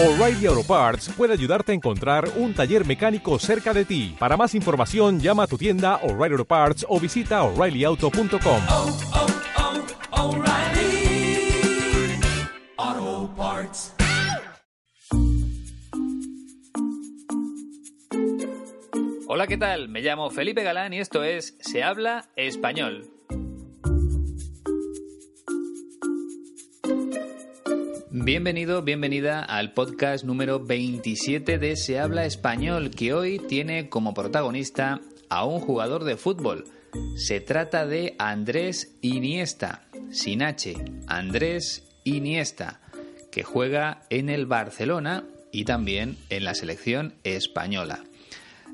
O'Reilly Auto Parts puede ayudarte a encontrar un taller mecánico cerca de ti. Para más información, llama a tu tienda O'Reilly Auto Parts o visita oreillyauto.com. oh, oh, O'Reilly Auto Parts. Hola, ¿qué tal? Me llamo Felipe Galán y esto es Se habla español. Bienvenido, bienvenida al podcast número 27 de Se habla español, que hoy tiene como protagonista a un jugador de fútbol. Se trata de Andrés Iniesta, sin H, Andrés Iniesta, que juega en el Barcelona y también en la selección española.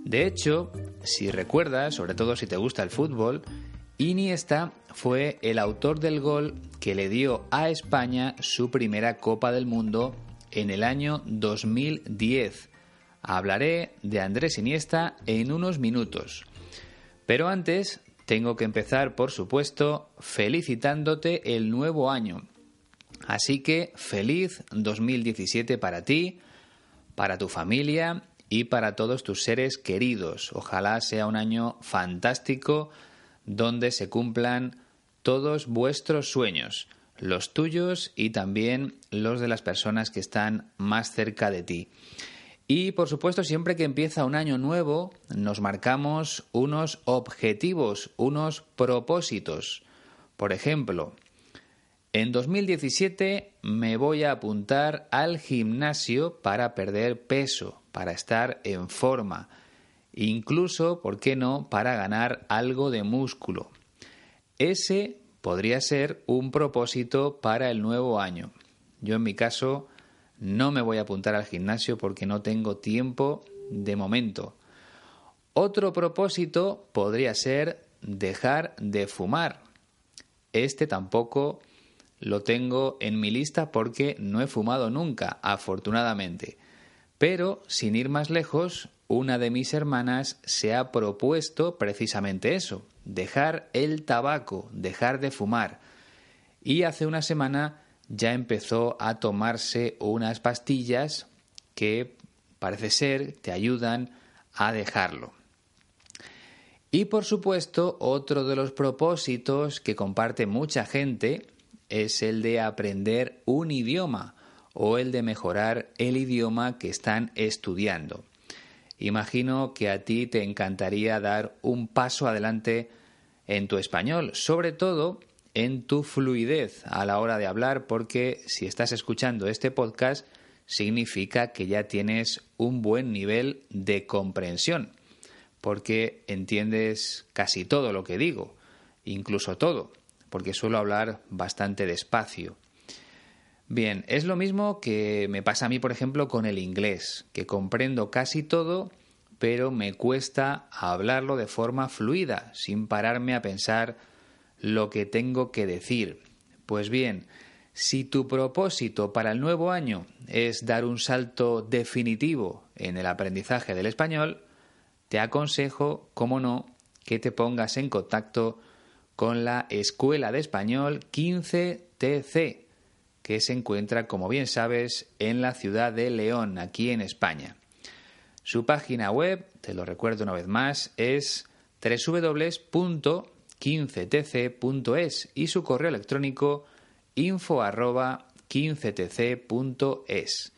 De hecho, si recuerdas, sobre todo si te gusta el fútbol, Iniesta fue el autor del gol que le dio a España su primera Copa del Mundo en el año 2010. Hablaré de Andrés Iniesta en unos minutos. Pero antes tengo que empezar, por supuesto, felicitándote el nuevo año. Así que feliz 2017 para ti, para tu familia y para todos tus seres queridos. Ojalá sea un año fantástico donde se cumplan todos vuestros sueños, los tuyos y también los de las personas que están más cerca de ti. Y por supuesto, siempre que empieza un año nuevo, nos marcamos unos objetivos, unos propósitos. Por ejemplo, en 2017 me voy a apuntar al gimnasio para perder peso, para estar en forma, incluso, ¿por qué no?, para ganar algo de músculo. Ese podría ser un propósito para el nuevo año. Yo en mi caso no me voy a apuntar al gimnasio porque no tengo tiempo de momento. Otro propósito podría ser dejar de fumar. Este tampoco lo tengo en mi lista porque no he fumado nunca, afortunadamente. Pero, sin ir más lejos, una de mis hermanas se ha propuesto precisamente eso, dejar el tabaco, dejar de fumar. Y hace una semana ya empezó a tomarse unas pastillas que parece ser te ayudan a dejarlo. Y por supuesto, otro de los propósitos que comparte mucha gente es el de aprender un idioma o el de mejorar el idioma que están estudiando. Imagino que a ti te encantaría dar un paso adelante en tu español, sobre todo en tu fluidez a la hora de hablar, porque si estás escuchando este podcast, significa que ya tienes un buen nivel de comprensión, porque entiendes casi todo lo que digo, incluso todo, porque suelo hablar bastante despacio. Bien, es lo mismo que me pasa a mí, por ejemplo, con el inglés, que comprendo casi todo, pero me cuesta hablarlo de forma fluida, sin pararme a pensar lo que tengo que decir. Pues bien, si tu propósito para el nuevo año es dar un salto definitivo en el aprendizaje del español, te aconsejo, como no, que te pongas en contacto con la Escuela de Español 15TC, que se encuentra, como bien sabes, en la ciudad de León, aquí en España. Su página web, te lo recuerdo una vez más, es www.15tc.es y su correo electrónico info 15tc.es.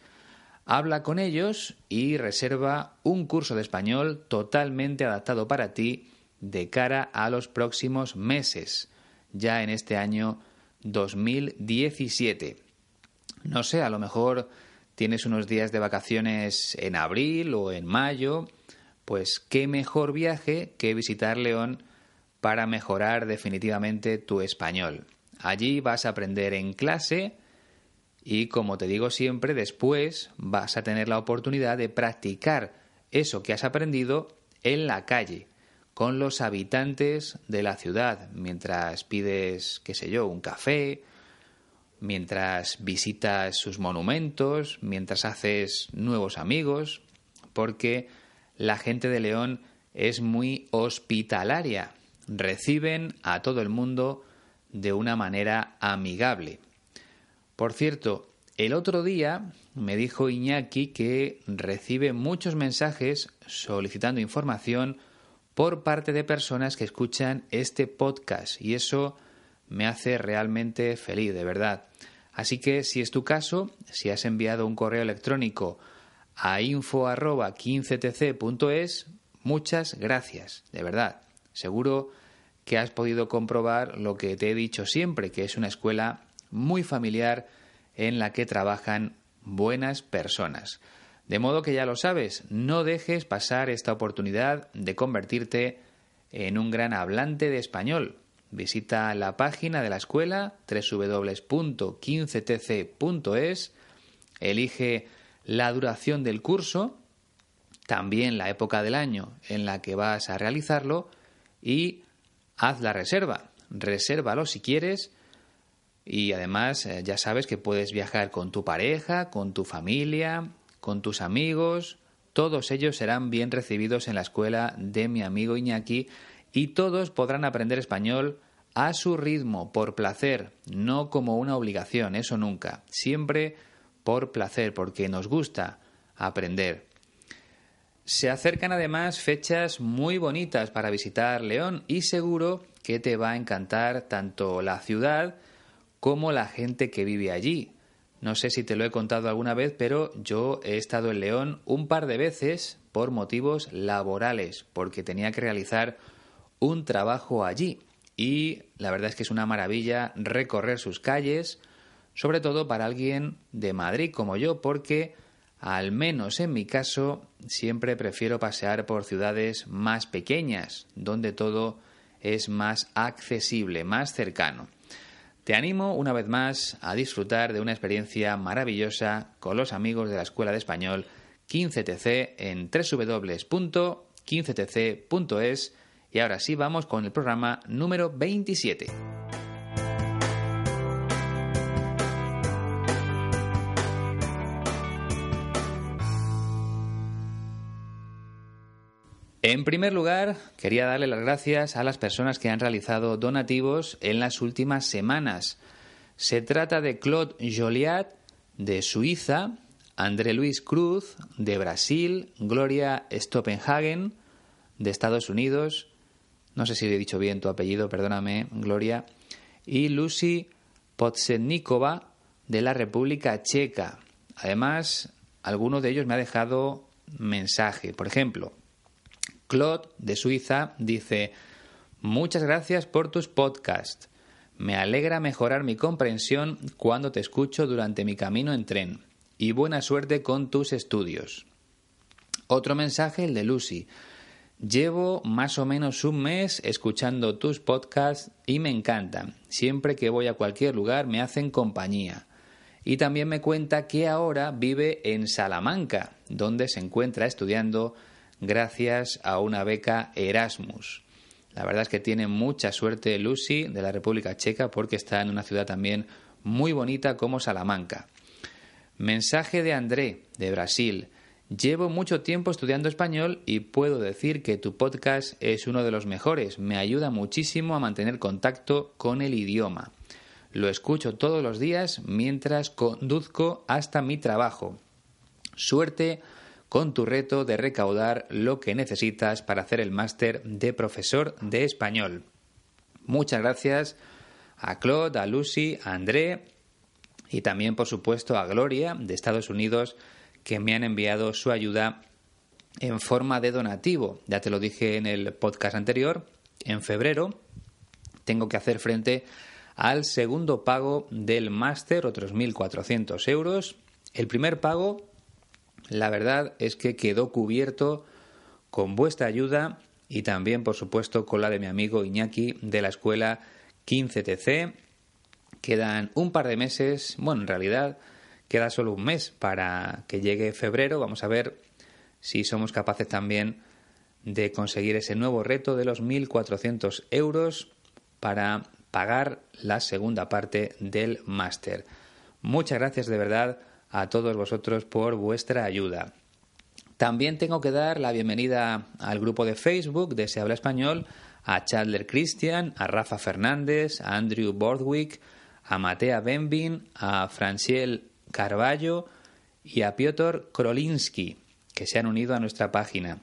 Habla con ellos y reserva un curso de español totalmente adaptado para ti de cara a los próximos meses, ya en este año 2017. No sé, a lo mejor tienes unos días de vacaciones en abril o en mayo, pues qué mejor viaje que visitar León para mejorar definitivamente tu español. Allí vas a aprender en clase y, como te digo siempre, después vas a tener la oportunidad de practicar eso que has aprendido en la calle, con los habitantes de la ciudad, mientras pides, qué sé yo, un café, mientras visitas sus monumentos, mientras haces nuevos amigos, porque la gente de León es muy hospitalaria, reciben a todo el mundo de una manera amigable. Por cierto, el otro día me dijo Iñaki que recibe muchos mensajes solicitando información por parte de personas que escuchan este podcast y eso me hace realmente feliz, de verdad. Así que si es tu caso, si has enviado un correo electrónico a info.15tc.es, muchas gracias, de verdad. Seguro que has podido comprobar lo que te he dicho siempre, que es una escuela muy familiar en la que trabajan buenas personas. De modo que ya lo sabes, no dejes pasar esta oportunidad de convertirte en un gran hablante de español. Visita la página de la escuela www.15tc.es, elige la duración del curso, también la época del año en la que vas a realizarlo y haz la reserva. Resérvalo si quieres y además eh, ya sabes que puedes viajar con tu pareja, con tu familia, con tus amigos. Todos ellos serán bien recibidos en la escuela de mi amigo Iñaki y todos podrán aprender español a su ritmo, por placer, no como una obligación, eso nunca. Siempre por placer, porque nos gusta aprender. Se acercan además fechas muy bonitas para visitar León y seguro que te va a encantar tanto la ciudad como la gente que vive allí. No sé si te lo he contado alguna vez, pero yo he estado en León un par de veces por motivos laborales, porque tenía que realizar un trabajo allí. Y la verdad es que es una maravilla recorrer sus calles, sobre todo para alguien de Madrid como yo, porque al menos en mi caso siempre prefiero pasear por ciudades más pequeñas, donde todo es más accesible, más cercano. Te animo una vez más a disfrutar de una experiencia maravillosa con los amigos de la Escuela de Español 15TC en www.15tc.es y ahora sí vamos con el programa número 27. En primer lugar, quería darle las gracias a las personas que han realizado donativos en las últimas semanas. Se trata de Claude Joliat, de Suiza, André Luis Cruz, de Brasil, Gloria Stoppenhagen, de Estados Unidos, no sé si he dicho bien tu apellido, perdóname, Gloria, y Lucy Potsetnikova, de la República Checa. Además, alguno de ellos me ha dejado mensaje. Por ejemplo, Claude, de Suiza, dice, Muchas gracias por tus podcasts. Me alegra mejorar mi comprensión cuando te escucho durante mi camino en tren. Y buena suerte con tus estudios. Otro mensaje, el de Lucy. Llevo más o menos un mes escuchando tus podcasts y me encantan. Siempre que voy a cualquier lugar me hacen compañía. Y también me cuenta que ahora vive en Salamanca, donde se encuentra estudiando gracias a una beca Erasmus. La verdad es que tiene mucha suerte Lucy de la República Checa porque está en una ciudad también muy bonita como Salamanca. Mensaje de André, de Brasil. Llevo mucho tiempo estudiando español y puedo decir que tu podcast es uno de los mejores. Me ayuda muchísimo a mantener contacto con el idioma. Lo escucho todos los días mientras conduzco hasta mi trabajo. Suerte con tu reto de recaudar lo que necesitas para hacer el máster de profesor de español. Muchas gracias a Claude, a Lucy, a André y también, por supuesto, a Gloria de Estados Unidos que me han enviado su ayuda en forma de donativo. Ya te lo dije en el podcast anterior, en febrero tengo que hacer frente al segundo pago del máster, otros 1.400 euros. El primer pago la verdad es que quedó cubierto con vuestra ayuda y también, por supuesto, con la de mi amigo Iñaki de la escuela 15TC. Quedan un par de meses, bueno, en realidad queda solo un mes para que llegue febrero. Vamos a ver si somos capaces también de conseguir ese nuevo reto de los 1.400 euros para pagar la segunda parte del máster. Muchas gracias de verdad a todos vosotros por vuestra ayuda. También tengo que dar la bienvenida al grupo de Facebook de Se Habla Español, a Chandler Christian, a Rafa Fernández, a Andrew Bordwick, a Matea Benvin, a Franciel Carballo y a Piotr Krolinsky, que se han unido a nuestra página.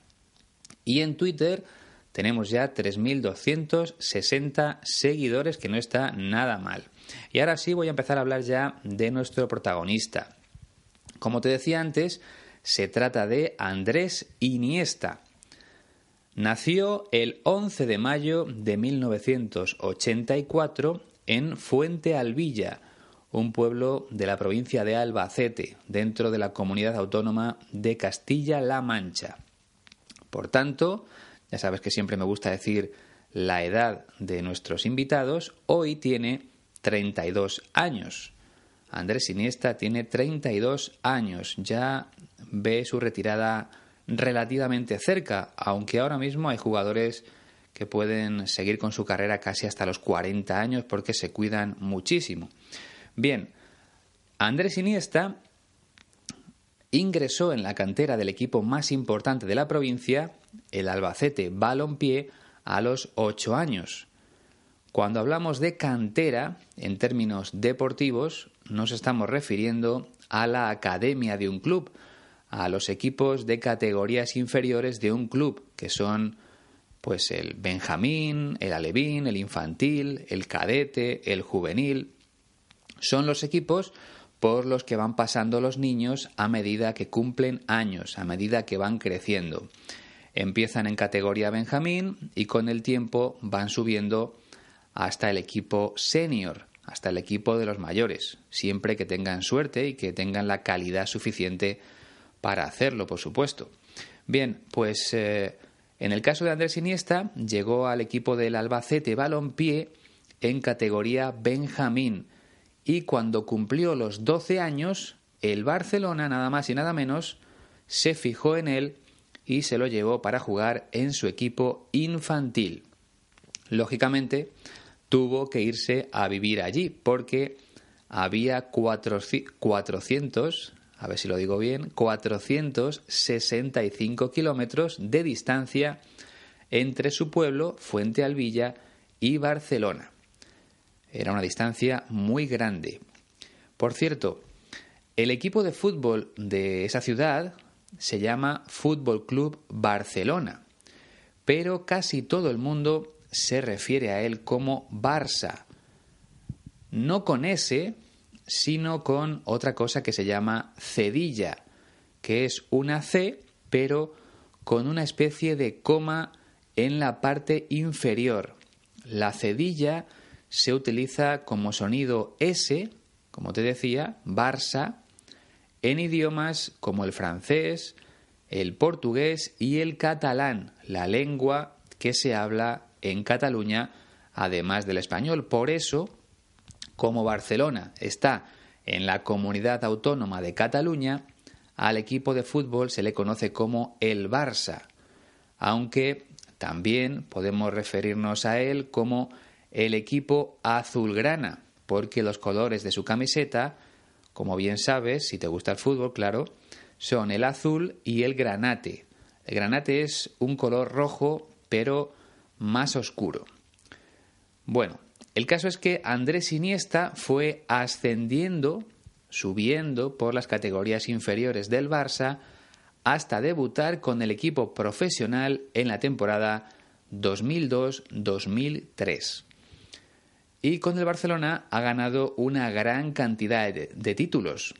Y en Twitter tenemos ya 3.260 seguidores, que no está nada mal. Y ahora sí voy a empezar a hablar ya de nuestro protagonista. Como te decía antes, se trata de Andrés Iniesta. Nació el 11 de mayo de 1984 en Fuente Alvilla, un pueblo de la provincia de Albacete, dentro de la comunidad autónoma de Castilla-La Mancha. Por tanto, ya sabes que siempre me gusta decir la edad de nuestros invitados, hoy tiene 32 años. Andrés Iniesta tiene 32 años, ya ve su retirada relativamente cerca, aunque ahora mismo hay jugadores que pueden seguir con su carrera casi hasta los 40 años porque se cuidan muchísimo. Bien, Andrés Iniesta ingresó en la cantera del equipo más importante de la provincia, el Albacete Balompié, a los 8 años. Cuando hablamos de cantera, en términos deportivos, nos estamos refiriendo a la academia de un club, a los equipos de categorías inferiores de un club, que son pues el Benjamín, el Alevín, el infantil, el cadete, el juvenil. Son los equipos por los que van pasando los niños a medida que cumplen años, a medida que van creciendo. Empiezan en categoría Benjamín y con el tiempo van subiendo hasta el equipo senior, hasta el equipo de los mayores, siempre que tengan suerte y que tengan la calidad suficiente para hacerlo, por supuesto. Bien, pues eh, en el caso de Andrés Iniesta, llegó al equipo del Albacete Balompié en categoría Benjamín y cuando cumplió los 12 años, el Barcelona, nada más y nada menos, se fijó en él y se lo llevó para jugar en su equipo infantil. Lógicamente, tuvo que irse a vivir allí porque había 400, a ver si lo digo bien, 465 kilómetros de distancia entre su pueblo, Fuente Alvilla, y Barcelona. Era una distancia muy grande. Por cierto, el equipo de fútbol de esa ciudad se llama Fútbol Club Barcelona, pero casi todo el mundo se refiere a él como Barça. No con S, sino con otra cosa que se llama cedilla, que es una C, pero con una especie de coma en la parte inferior. La cedilla se utiliza como sonido S, como te decía, Barça, en idiomas como el francés, el portugués y el catalán, la lengua que se habla en Cataluña, además del español. Por eso, como Barcelona está en la comunidad autónoma de Cataluña, al equipo de fútbol se le conoce como el Barça, aunque también podemos referirnos a él como el equipo azulgrana, porque los colores de su camiseta, como bien sabes, si te gusta el fútbol, claro, son el azul y el granate. El granate es un color rojo, pero más oscuro. Bueno, el caso es que Andrés Iniesta fue ascendiendo, subiendo por las categorías inferiores del Barça hasta debutar con el equipo profesional en la temporada 2002-2003. Y con el Barcelona ha ganado una gran cantidad de, de, títulos,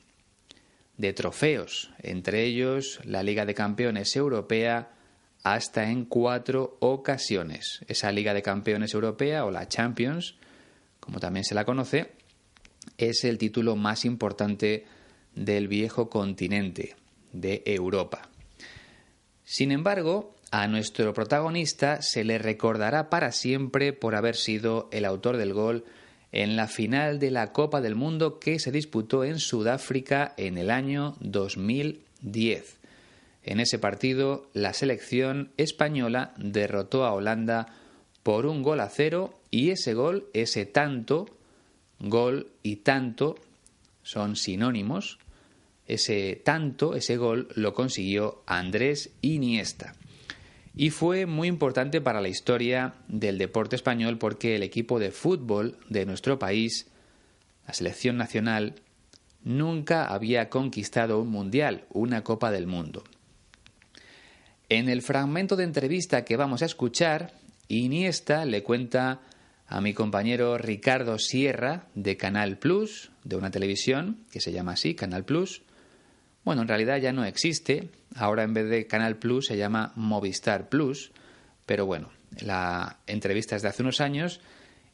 de trofeos, entre ellos la Liga de Campeones Europea hasta en cuatro ocasiones. Esa Liga de Campeones Europea o la Champions como también se la conoce, es el título más importante del viejo continente, de Europa. Sin embargo, a nuestro protagonista se le recordará para siempre por haber sido el autor del gol en la final de la Copa del Mundo que se disputó en Sudáfrica en el año 2010. En ese partido, la selección española derrotó a Holanda por un gol a cero y ese gol, ese tanto, gol y tanto son sinónimos. Ese tanto, ese gol lo consiguió Andrés Iniesta. Y fue muy importante para la historia del deporte español porque el equipo de fútbol de nuestro país, la selección nacional, nunca había conquistado un mundial, una Copa del Mundo. En el fragmento de entrevista que vamos a escuchar, Iniesta le cuenta a mi compañero Ricardo Sierra de Canal Plus, de una televisión que se llama así, Canal Plus. Bueno, en realidad ya no existe, ahora en vez de Canal Plus se llama Movistar Plus, pero bueno, la entrevista es de hace unos años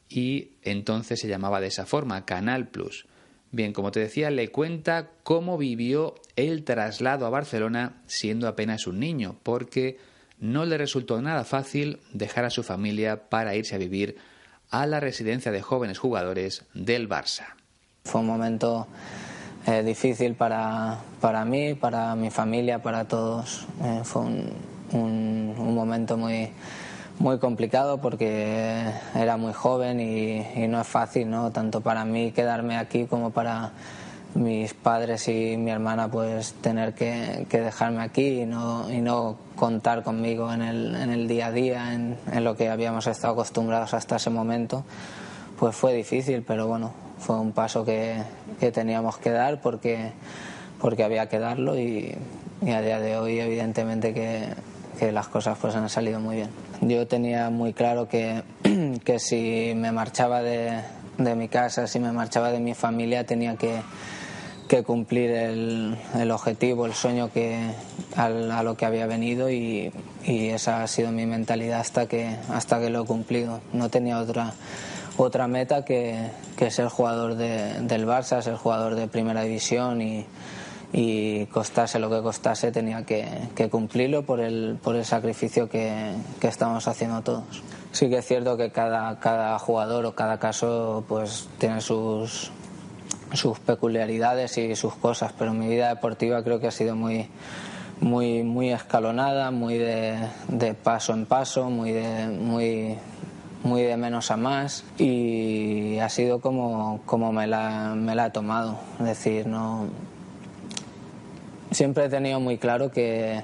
y entonces se llamaba de esa forma, Canal Plus. Bien, como te decía, le cuenta cómo vivió el traslado a Barcelona siendo apenas un niño, porque no le resultó nada fácil dejar a su familia para irse a vivir a la residencia de jóvenes jugadores del Barça. Fue un momento eh, difícil para, para, mí, para mi familia, para todos. Eh, fue un, un, un, momento muy, muy complicado porque era muy joven y, no es fácil, ¿no? tanto para mí quedarme aquí como para mis padres y mi hermana pues tener que, dejarme aquí y no, y no contar conmigo en el, en el día a día, en, lo que habíamos estado acostumbrados hasta ese momento, pues fue difícil, pero bueno, fue un paso que, que teníamos que dar porque, porque había que darlo y a día de hoy evidentemente que, que, las cosas pues han salido muy bien. Yo tenía muy claro que, que si me marchaba de, de mi casa, si me marchaba de mi familia, tenía que que cumplir el, el, objetivo, el sueño que, al, a lo que había venido y, y, esa ha sido mi mentalidad hasta que, hasta que lo he cumplido. No tenía otra, otra meta que, que ser jugador de, del Barça, ser jugador de primera división y, y costase lo que costase tenía que, que cumplirlo por el, por el sacrificio que, que, estamos haciendo todos. Sí que es cierto que cada, cada jugador o cada caso pues tiene sus, sus peculiaridades y sus cosas, pero mi vida deportiva creo que ha sido muy, muy, muy escalonada, muy de, de paso en paso, muy de, muy, muy de menos a más y ha sido como, como me, la, me la he tomado. Es decir, no. Siempre he tenido muy claro que,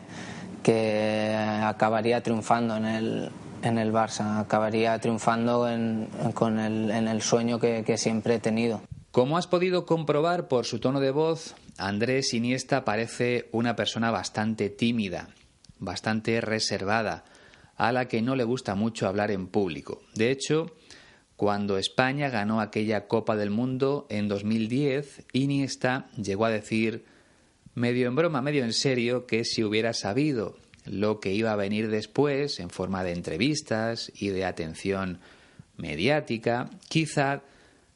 que acabaría triunfando en el, en el Barça, acabaría triunfando en, con el, en el sueño que, que siempre he tenido. Como has podido comprobar por su tono de voz, Andrés Iniesta parece una persona bastante tímida, bastante reservada, a la que no le gusta mucho hablar en público. De hecho, cuando España ganó aquella Copa del Mundo en 2010, Iniesta llegó a decir, medio en broma, medio en serio, que si hubiera sabido lo que iba a venir después, en forma de entrevistas y de atención mediática, quizá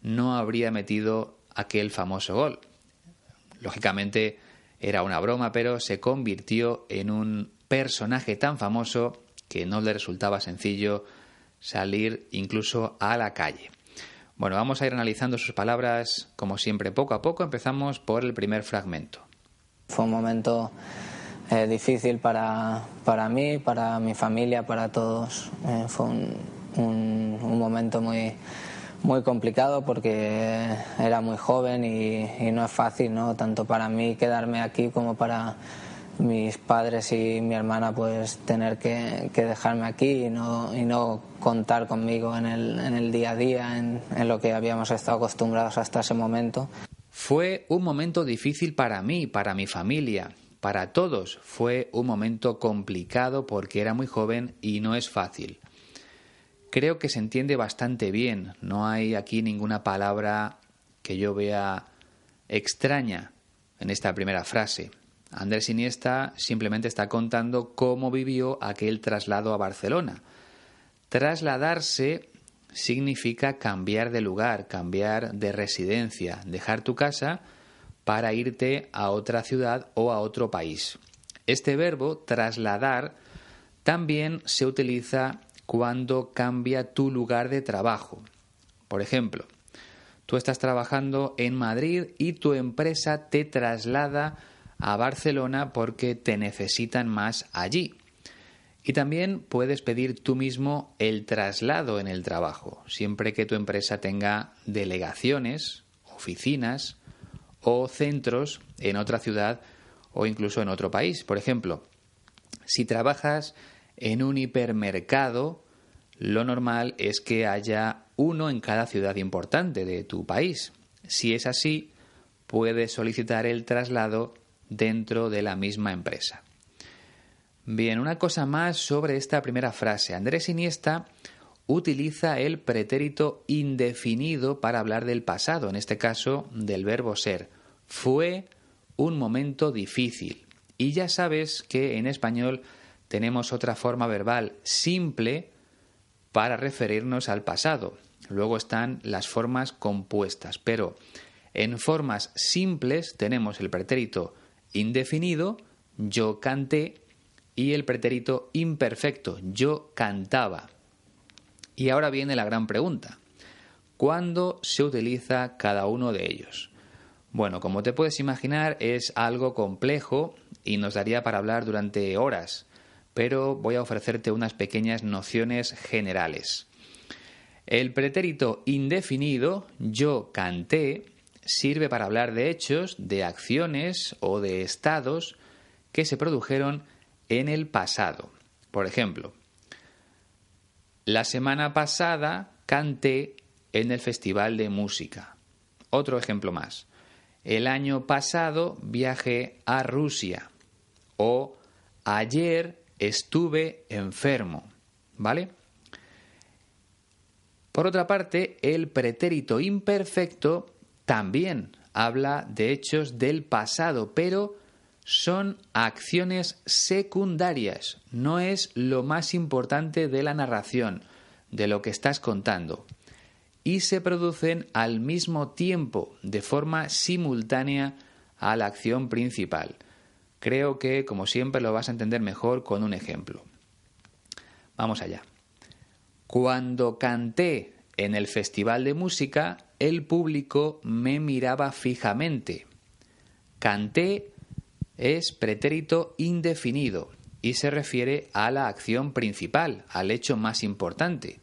no habría metido aquel famoso gol. Lógicamente era una broma, pero se convirtió en un personaje tan famoso que no le resultaba sencillo salir incluso a la calle. Bueno, vamos a ir analizando sus palabras como siempre poco a poco. Empezamos por el primer fragmento. Fue un momento eh, difícil para, para, mí, para mi familia, para todos. Eh, fue un, un, momento muy, muy complicado porque era muy joven y, no es fácil, ¿no? Tanto para mí quedarme aquí como para mis padres y mi hermana pues tener que, dejarme aquí y no, y no contar conmigo en el, en el día a día, en lo que habíamos estado acostumbrados hasta ese momento. Fue un momento difícil para mí, para mi familia, para todos. Fue un momento complicado porque era muy joven y no es fácil creo que se entiende bastante bien. No hay aquí ninguna palabra que yo vea extraña en esta primera frase. Andrés Iniesta simplemente está contando cómo vivió aquel traslado a Barcelona. Trasladarse significa cambiar de lugar, cambiar de residencia, dejar tu casa para irte a otra ciudad o a otro país. Este verbo, trasladar, también se utiliza cuando cambia tu lugar de trabajo. Por ejemplo, tú estás trabajando en Madrid y tu empresa te traslada a Barcelona porque te necesitan más allí. Y también puedes pedir tú mismo el traslado en el trabajo, siempre que tu empresa tenga delegaciones, oficinas o centros en otra ciudad o incluso en otro país. Por ejemplo, si trabajas en un hipermercado, lo normal es que haya uno en cada ciudad importante de tu país. Si es así, puede solicitar el traslado dentro de la misma empresa. Bien, una cosa más sobre esta primera frase. Andrés Iniesta utiliza el pretérito indefinido para hablar del pasado, en este caso del verbo ser. Fue un momento difícil. Y ya sabes que en español tenemos otra forma verbal simple para referirnos al pasado. Luego están las formas compuestas, pero en formas simples tenemos el pretérito indefinido, yo canté, y el pretérito imperfecto, yo cantaba. Y ahora viene la gran pregunta. ¿Cuándo se utiliza cada uno de ellos? Bueno, como te puedes imaginar, es algo complejo y nos daría para hablar durante horas, pero voy a ofrecerte unas pequeñas nociones generales. El pretérito indefinido, yo canté, sirve para hablar de hechos, de acciones o de estados que se produjeron en el pasado. Por ejemplo, la semana pasada canté en el Festival de Música. Otro ejemplo más. El año pasado viajé a Rusia. O ayer estuve enfermo. ¿Vale? Por otra parte, el pretérito imperfecto también habla de hechos del pasado, pero son acciones secundarias, no es lo más importante de la narración, de lo que estás contando, y se producen al mismo tiempo, de forma simultánea a la acción principal. Creo que, como siempre, lo vas a entender mejor con un ejemplo. Vamos allá. Cuando canté en el festival de música, el público me miraba fijamente. Canté es pretérito indefinido y se refiere a la acción principal, al hecho más importante.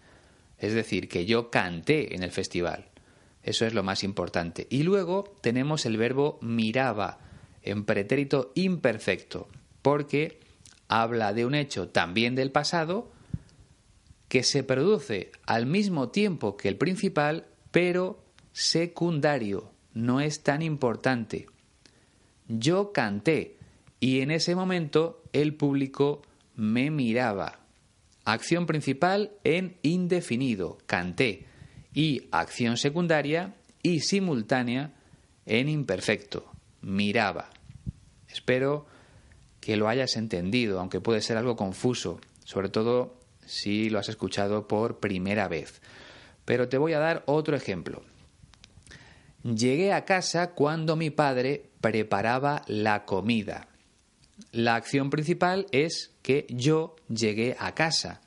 Es decir, que yo canté en el festival. Eso es lo más importante. Y luego tenemos el verbo miraba en pretérito imperfecto, porque habla de un hecho también del pasado que se produce al mismo tiempo que el principal, pero secundario, no es tan importante yo canté y en ese momento el público me miraba. Acción principal en indefinido, canté, y acción secundaria y simultánea en imperfecto, miraba. Espero que lo hayas entendido, aunque puede ser algo confuso, sobre todo si lo has escuchado por primera vez. Pero te voy a dar otro ejemplo. Llegué a casa cuando mi padre preparaba la comida. La acción principal es que yo llegué a casa.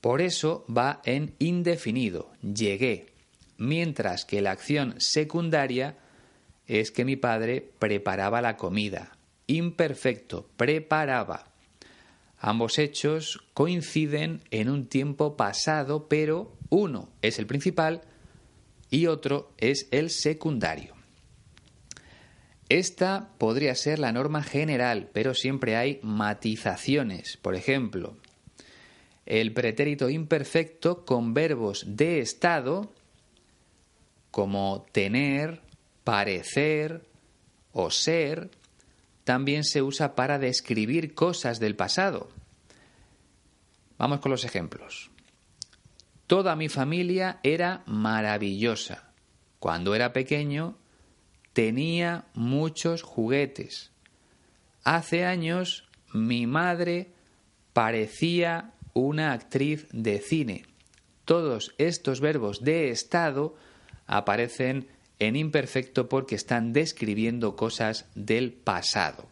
Por eso va en indefinido, llegué, mientras que la acción secundaria es que mi padre preparaba la comida. Imperfecto, preparaba. Ambos hechos coinciden en un tiempo pasado, pero uno es el principal y otro es el secundario. Esta podría ser la norma general, pero siempre hay matizaciones. Por ejemplo, el pretérito imperfecto con verbos de estado como tener, parecer o ser, también se usa para describir cosas del pasado. Vamos con los ejemplos. Toda mi familia era maravillosa. Cuando era pequeño tenía muchos juguetes. Hace años mi madre parecía una actriz de cine. Todos estos verbos de estado aparecen en imperfecto porque están describiendo cosas del pasado.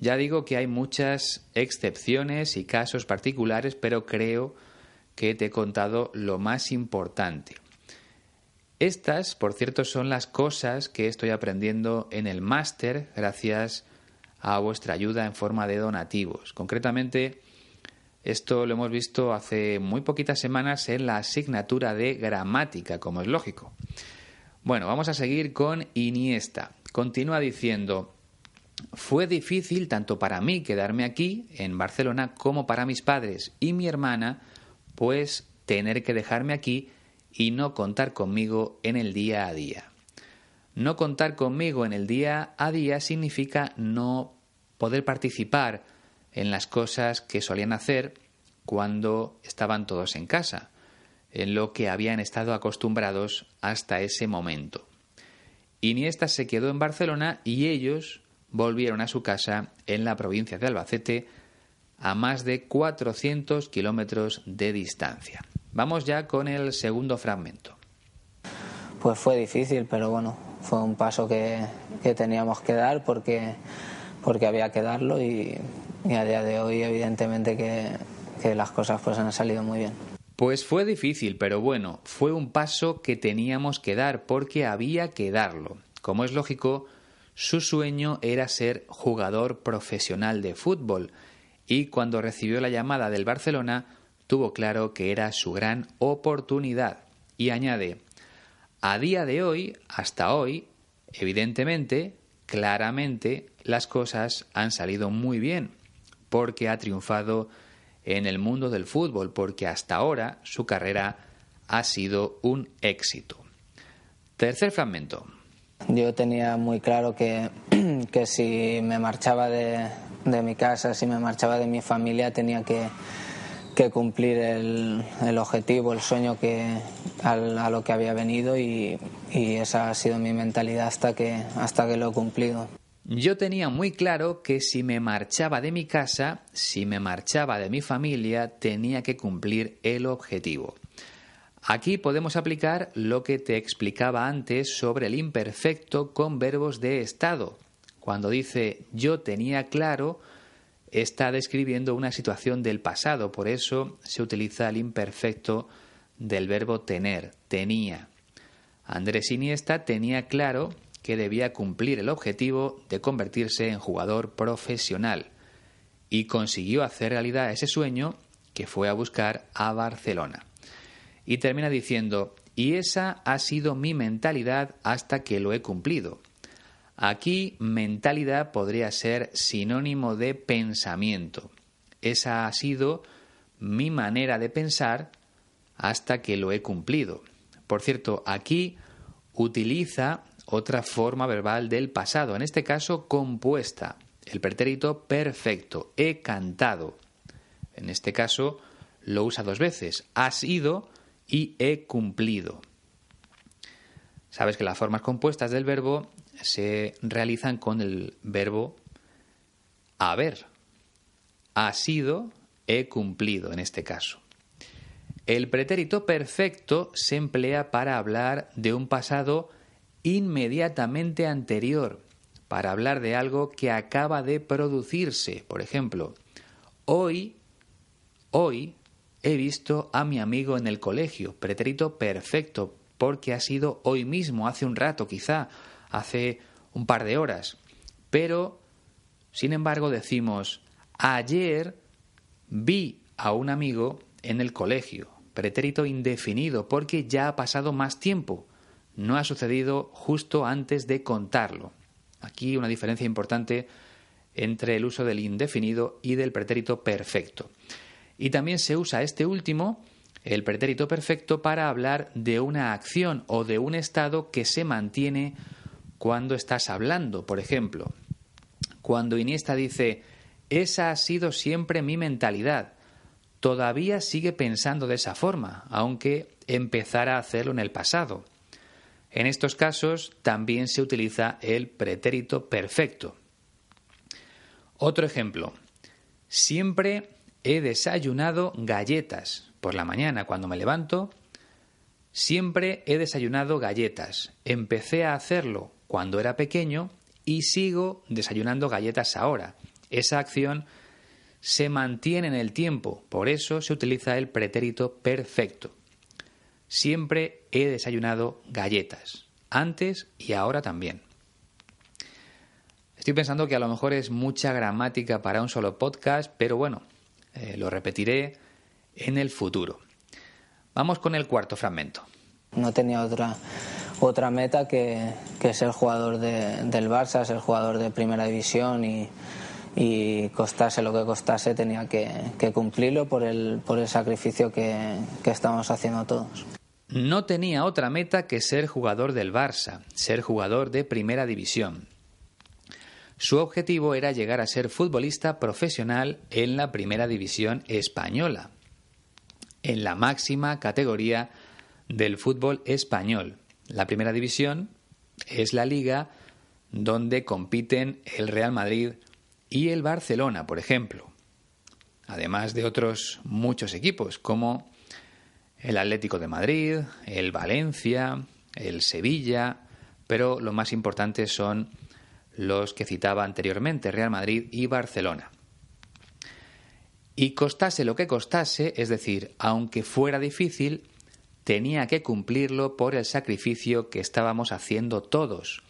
Ya digo que hay muchas excepciones y casos particulares, pero creo que te he contado lo más importante. Estas, por cierto, son las cosas que estoy aprendiendo en el máster gracias a vuestra ayuda en forma de donativos. Concretamente, esto lo hemos visto hace muy poquitas semanas en la asignatura de gramática, como es lógico. Bueno, vamos a seguir con Iniesta. Continúa diciendo, fue difícil tanto para mí quedarme aquí, en Barcelona, como para mis padres y mi hermana pues tener que dejarme aquí y no contar conmigo en el día a día. No contar conmigo en el día a día significa no poder participar en las cosas que solían hacer cuando estaban todos en casa, en lo que habían estado acostumbrados hasta ese momento. Iniesta se quedó en Barcelona y ellos volvieron a su casa en la provincia de Albacete a más de 400 kilómetros de distancia. Vamos ya con el segundo fragmento. Pues fue difícil, pero bueno, fue un paso que, teníamos que dar porque, porque había que darlo y, a día de hoy evidentemente que, que las cosas pues han salido muy bien. Pues fue difícil, pero bueno, fue un paso que teníamos que dar porque había que darlo. Como es lógico, su sueño era ser jugador profesional de fútbol y cuando recibió la llamada del Barcelona tuvo claro que era su gran oportunidad. Y añade, a día de hoy, hasta hoy, evidentemente, claramente, las cosas han salido muy bien, porque ha triunfado en el mundo del fútbol, porque hasta ahora su carrera ha sido un éxito. Tercer fragmento. Yo tenía muy claro que, que si me marchaba de, de, mi casa, si me marchaba de mi familia, tenía que, que cumplir el, el, objetivo, el sueño que, a, lo que había venido y, y, esa ha sido mi mentalidad hasta que, hasta que lo he cumplido. Yo tenía muy claro que si me marchaba de mi casa, si me marchaba de mi familia, tenía que cumplir el objetivo. Aquí podemos aplicar lo que te explicaba antes sobre el imperfecto con verbos de estado. Cuando dice yo tenía claro, está describiendo una situación del pasado, por eso se utiliza el imperfecto del verbo tener, tenía. Andrés Iniesta tenía claro que debía cumplir el objetivo de convertirse en jugador profesional y consiguió hacer realidad ese sueño que fue a buscar a Barcelona. Y termina diciendo, y esa ha sido mi mentalidad hasta que lo he cumplido. Aquí mentalidad podría ser sinónimo de pensamiento. Esa ha sido mi manera de pensar hasta que lo he cumplido. Por cierto, aquí utiliza otra forma verbal del pasado, en este caso compuesta, el pretérito perfecto, he cantado. En este caso lo usa dos veces, ha sido y he cumplido. Sabes que las formas compuestas del verbo se realizan con el verbo haber. Ha sido, he cumplido en este caso. El pretérito perfecto se emplea para hablar de un pasado inmediatamente anterior, para hablar de algo que acaba de producirse. Por ejemplo, hoy, hoy He visto a mi amigo en el colegio, pretérito perfecto, porque ha sido hoy mismo, hace un rato quizá, hace un par de horas. Pero, sin embargo, decimos, ayer vi a un amigo en el colegio, pretérito indefinido, porque ya ha pasado más tiempo. No ha sucedido justo antes de contarlo. Aquí una diferencia importante entre el uso del indefinido y del pretérito perfecto. Y también se usa este último, el pretérito perfecto, para hablar de una acción o de un estado que se mantiene cuando estás hablando. Por ejemplo, cuando Iniesta dice, esa ha sido siempre mi mentalidad, todavía sigue pensando de esa forma, aunque empezara a hacerlo en el pasado. En estos casos también se utiliza el pretérito perfecto. Otro ejemplo. Siempre he desayunado galletas. Por la mañana, cuando me levanto, siempre he desayunado galletas. Empecé a hacerlo cuando era pequeño y sigo desayunando galletas ahora. Esa acción se mantiene en el tiempo, por eso se utiliza el pretérito perfecto. Siempre he desayunado galletas, antes y ahora también. Estoy pensando que a lo mejor es mucha gramática para un solo podcast, pero bueno, eh, lo repetiré en el futuro. Vamos con el cuarto fragmento. No tenía otra, otra meta que, ser jugador del Barça, ser jugador de primera división y, costase lo que costase tenía que, cumplirlo por el, por el sacrificio que, que estamos haciendo todos. no tenía otra meta que ser jugador del Barça, ser jugador de primera división. Su objetivo era llegar a ser futbolista profesional en la primera división española, en la máxima categoría del fútbol español. La primera división es la liga donde compiten el Real Madrid y el Barcelona, por ejemplo, además de otros muchos equipos como el Atlético de Madrid, el Valencia, el Sevilla, pero lo más importante son los que citaba anteriormente, Real Madrid y Barcelona. Y costase lo que costase, es decir, aunque fuera difícil, tenía que cumplirlo por el sacrificio que estábamos haciendo todos.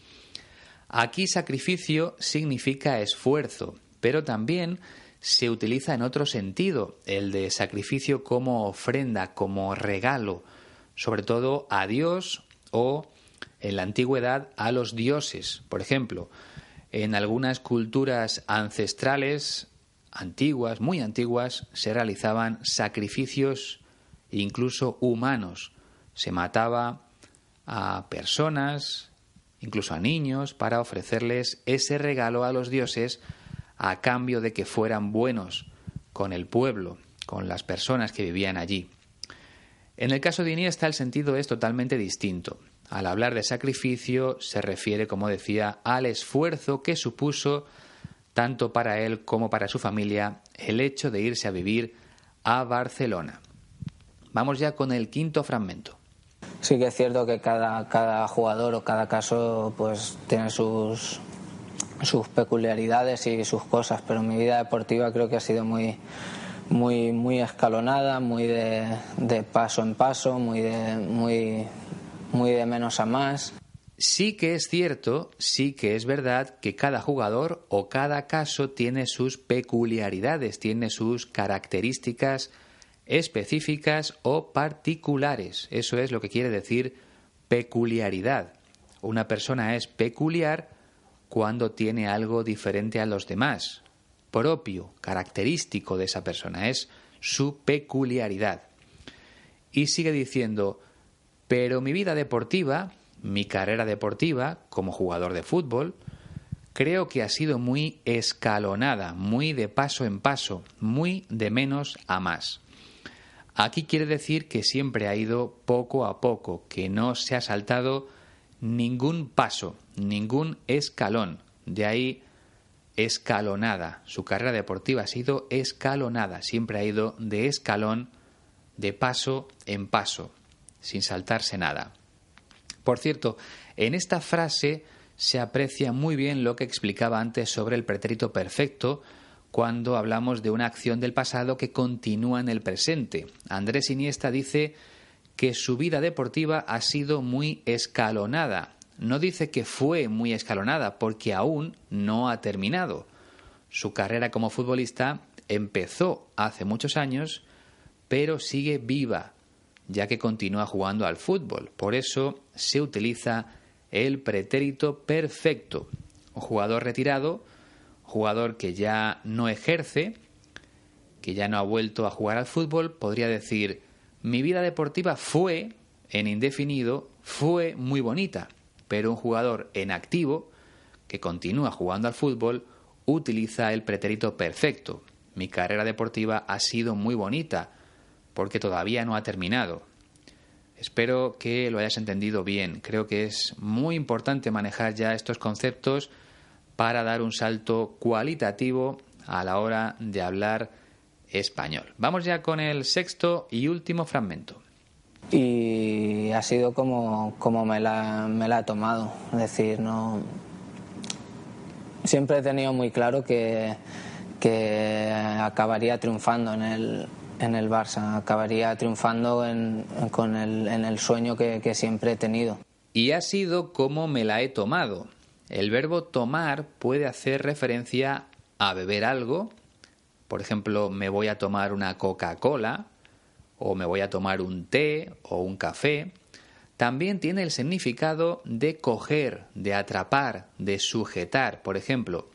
Aquí sacrificio significa esfuerzo, pero también se utiliza en otro sentido, el de sacrificio como ofrenda, como regalo, sobre todo a Dios o en la antigüedad a los dioses. Por ejemplo, en algunas culturas ancestrales, antiguas, muy antiguas, se realizaban sacrificios incluso humanos. Se mataba a personas, incluso a niños, para ofrecerles ese regalo a los dioses a cambio de que fueran buenos con el pueblo, con las personas que vivían allí. En el caso de Iniesta el sentido es totalmente distinto. Al hablar de sacrificio se refiere, como decía, al esfuerzo que supuso tanto para él como para su familia el hecho de irse a vivir a Barcelona. Vamos ya con el quinto fragmento. Sí que es cierto que cada, cada jugador o cada caso pues tiene sus, sus peculiaridades y sus cosas, pero mi vida deportiva creo que ha sido muy, muy, muy escalonada, muy de, de paso en paso, muy de, muy, muy de menos a más. Sí que es cierto, sí que es verdad que cada jugador o cada caso tiene sus peculiaridades, tiene sus características específicas o particulares. Eso es lo que quiere decir peculiaridad. Una persona es peculiar cuando tiene algo diferente a los demás, propio, característico de esa persona, es su peculiaridad. Y sigue diciendo, pero mi vida deportiva, mi carrera deportiva como jugador de fútbol, creo que ha sido muy escalonada, muy de paso en paso, muy de menos a más. Aquí quiere decir que siempre ha ido poco a poco, que no se ha saltado ningún paso, ningún escalón. De ahí escalonada. Su carrera deportiva ha sido escalonada, siempre ha ido de escalón, de paso en paso, sin saltarse nada. Por cierto, en esta frase se aprecia muy bien lo que explicaba antes sobre el pretérito perfecto, cuando hablamos de una acción del pasado que continúa en el presente. Andrés Iniesta dice que su vida deportiva ha sido muy escalonada. No dice que fue muy escalonada porque aún no ha terminado. Su carrera como futbolista empezó hace muchos años, pero sigue viva, ya que continúa jugando al fútbol. Por eso se utiliza el pretérito perfecto. Un jugador retirado jugador que ya no ejerce, que ya no ha vuelto a jugar al fútbol, podría decir, mi vida deportiva fue, en indefinido, fue muy bonita, pero un jugador en activo, que continúa jugando al fútbol, utiliza el pretérito perfecto. Mi carrera deportiva ha sido muy bonita, porque todavía no ha terminado. Espero que lo hayas entendido bien. Creo que es muy importante manejar ya estos conceptos para dar un salto cualitativo a la hora de hablar español. Vamos ya con el sexto y último fragmento. Y ha sido como, como me, la, me la he tomado. Es decir, no. Siempre he tenido muy claro que, que acabaría triunfando en el, en el Barça, acabaría triunfando en, con el, en el sueño que, que siempre he tenido. Y ha sido como me la he tomado. El verbo tomar puede hacer referencia a beber algo, por ejemplo, me voy a tomar una Coca-Cola, o me voy a tomar un té o un café. También tiene el significado de coger, de atrapar, de sujetar. Por ejemplo,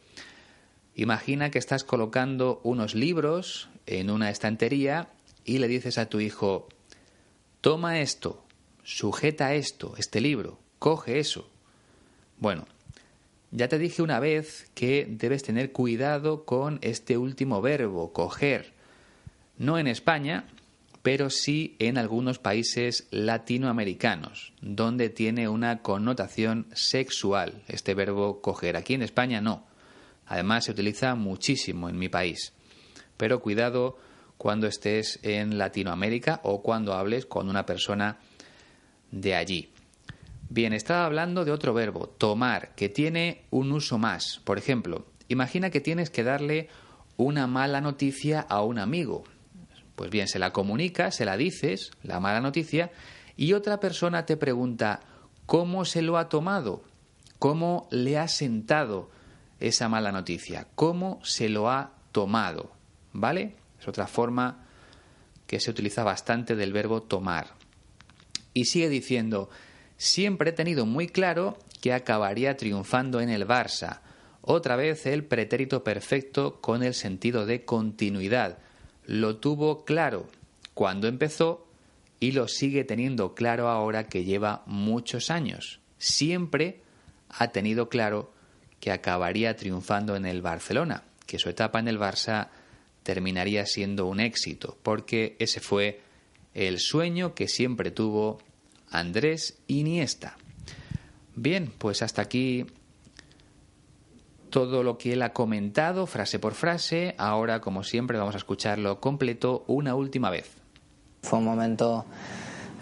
imagina que estás colocando unos libros en una estantería y le dices a tu hijo, toma esto, sujeta esto, este libro, coge eso. Bueno, ya te dije una vez que debes tener cuidado con este último verbo, coger. No en España, pero sí en algunos países latinoamericanos, donde tiene una connotación sexual este verbo coger. Aquí en España no. Además se utiliza muchísimo en mi país. Pero cuidado cuando estés en Latinoamérica o cuando hables con una persona de allí. Bien, estaba hablando de otro verbo, tomar, que tiene un uso más. Por ejemplo, imagina que tienes que darle una mala noticia a un amigo. Pues bien, se la comunicas, se la dices, la mala noticia, y otra persona te pregunta cómo se lo ha tomado, cómo le ha sentado esa mala noticia, cómo se lo ha tomado. ¿Vale? Es otra forma que se utiliza bastante del verbo tomar. Y sigue diciendo, siempre he tenido muy claro que acabaría triunfando en el Barça. Otra vez el pretérito perfecto con el sentido de continuidad. Lo tuvo claro cuando empezó y lo sigue teniendo claro ahora que lleva muchos años. Siempre ha tenido claro que acabaría triunfando en el Barcelona, que su etapa en el Barça terminaría siendo un éxito, porque ese fue el sueño que siempre tuvo Andrés Iniesta. Bien, pues hasta aquí todo lo que él ha comentado, frase por frase. Ahora, como siempre, vamos a escucharlo completo una última vez. Fue un momento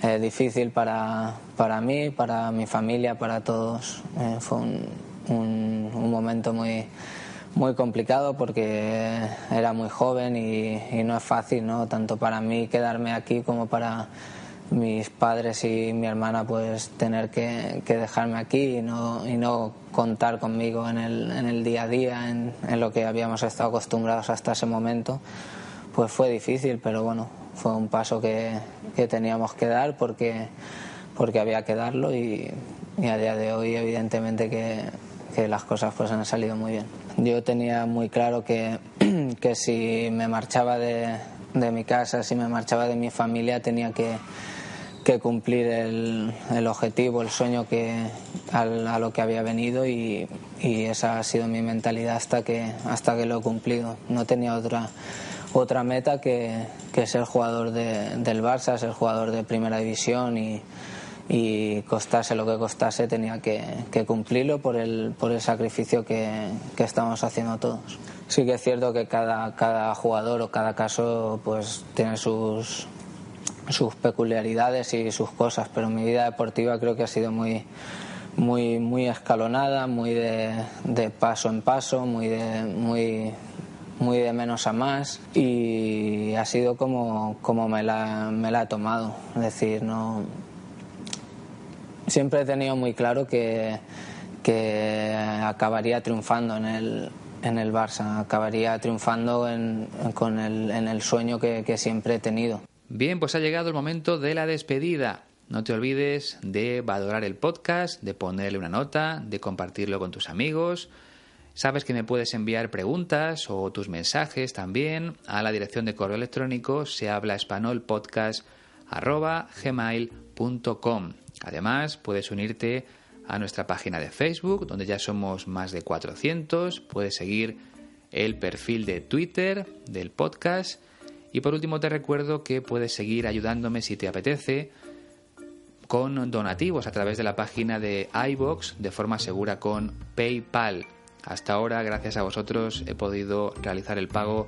eh, difícil para, para, mí, para mi familia, para todos. Eh, fue un, un, momento muy, muy complicado porque era muy joven y, y no es fácil, ¿no? tanto para mí quedarme aquí como para mis padres y mi hermana pues tener que, que dejarme aquí y no, y no contar conmigo en el, en el día a día, en, lo que habíamos estado acostumbrados hasta ese momento, pues fue difícil, pero bueno, fue un paso que, que teníamos que dar porque, porque había que darlo y, y a día de hoy evidentemente que, que, las cosas pues han salido muy bien. Yo tenía muy claro que, que si me marchaba de, de mi casa, si me marchaba de mi familia, tenía que que cumplir el, el, objetivo, el sueño que, a, a lo que había venido y, y, esa ha sido mi mentalidad hasta que, hasta que lo he cumplido. No tenía otra, otra meta que, que ser jugador de, del Barça, ser jugador de primera división y, y costase lo que costase tenía que, que cumplirlo por el, por el sacrificio que, que, estamos haciendo todos. Sí que es cierto que cada, cada jugador o cada caso pues tiene sus, sus peculiaridades y sus cosas, pero mi vida deportiva creo que ha sido muy, muy, muy escalonada, muy de, paso en paso, muy de, muy, muy de menos a más y ha sido como, como me, la, me la he tomado. Es decir, no siempre he tenido muy claro que, que acabaría triunfando en el, en el Barça, acabaría triunfando en, con el, en el sueño que siempre he tenido. Bien, pues ha llegado el momento de la despedida. No te olvides de valorar el podcast, de ponerle una nota, de compartirlo con tus amigos. Sabes que me puedes enviar preguntas o tus mensajes también a la dirección de correo electrónico se habla gmail.com. Además, puedes unirte a nuestra página de Facebook, donde ya somos más de 400. Puedes seguir el perfil de Twitter del podcast y por último te recuerdo que puedes seguir ayudándome si te apetece con donativos a través de la página de iBox de forma segura con PayPal. Hasta ahora, gracias a vosotros, he podido realizar el pago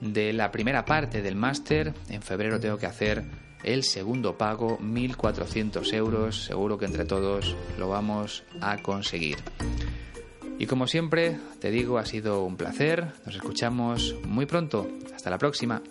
de la primera parte del máster. En febrero tengo que hacer el segundo pago, 1.400 euros. Seguro que entre todos lo vamos a conseguir. Y como siempre, te digo, ha sido un placer. Nos escuchamos muy pronto. Hasta la próxima.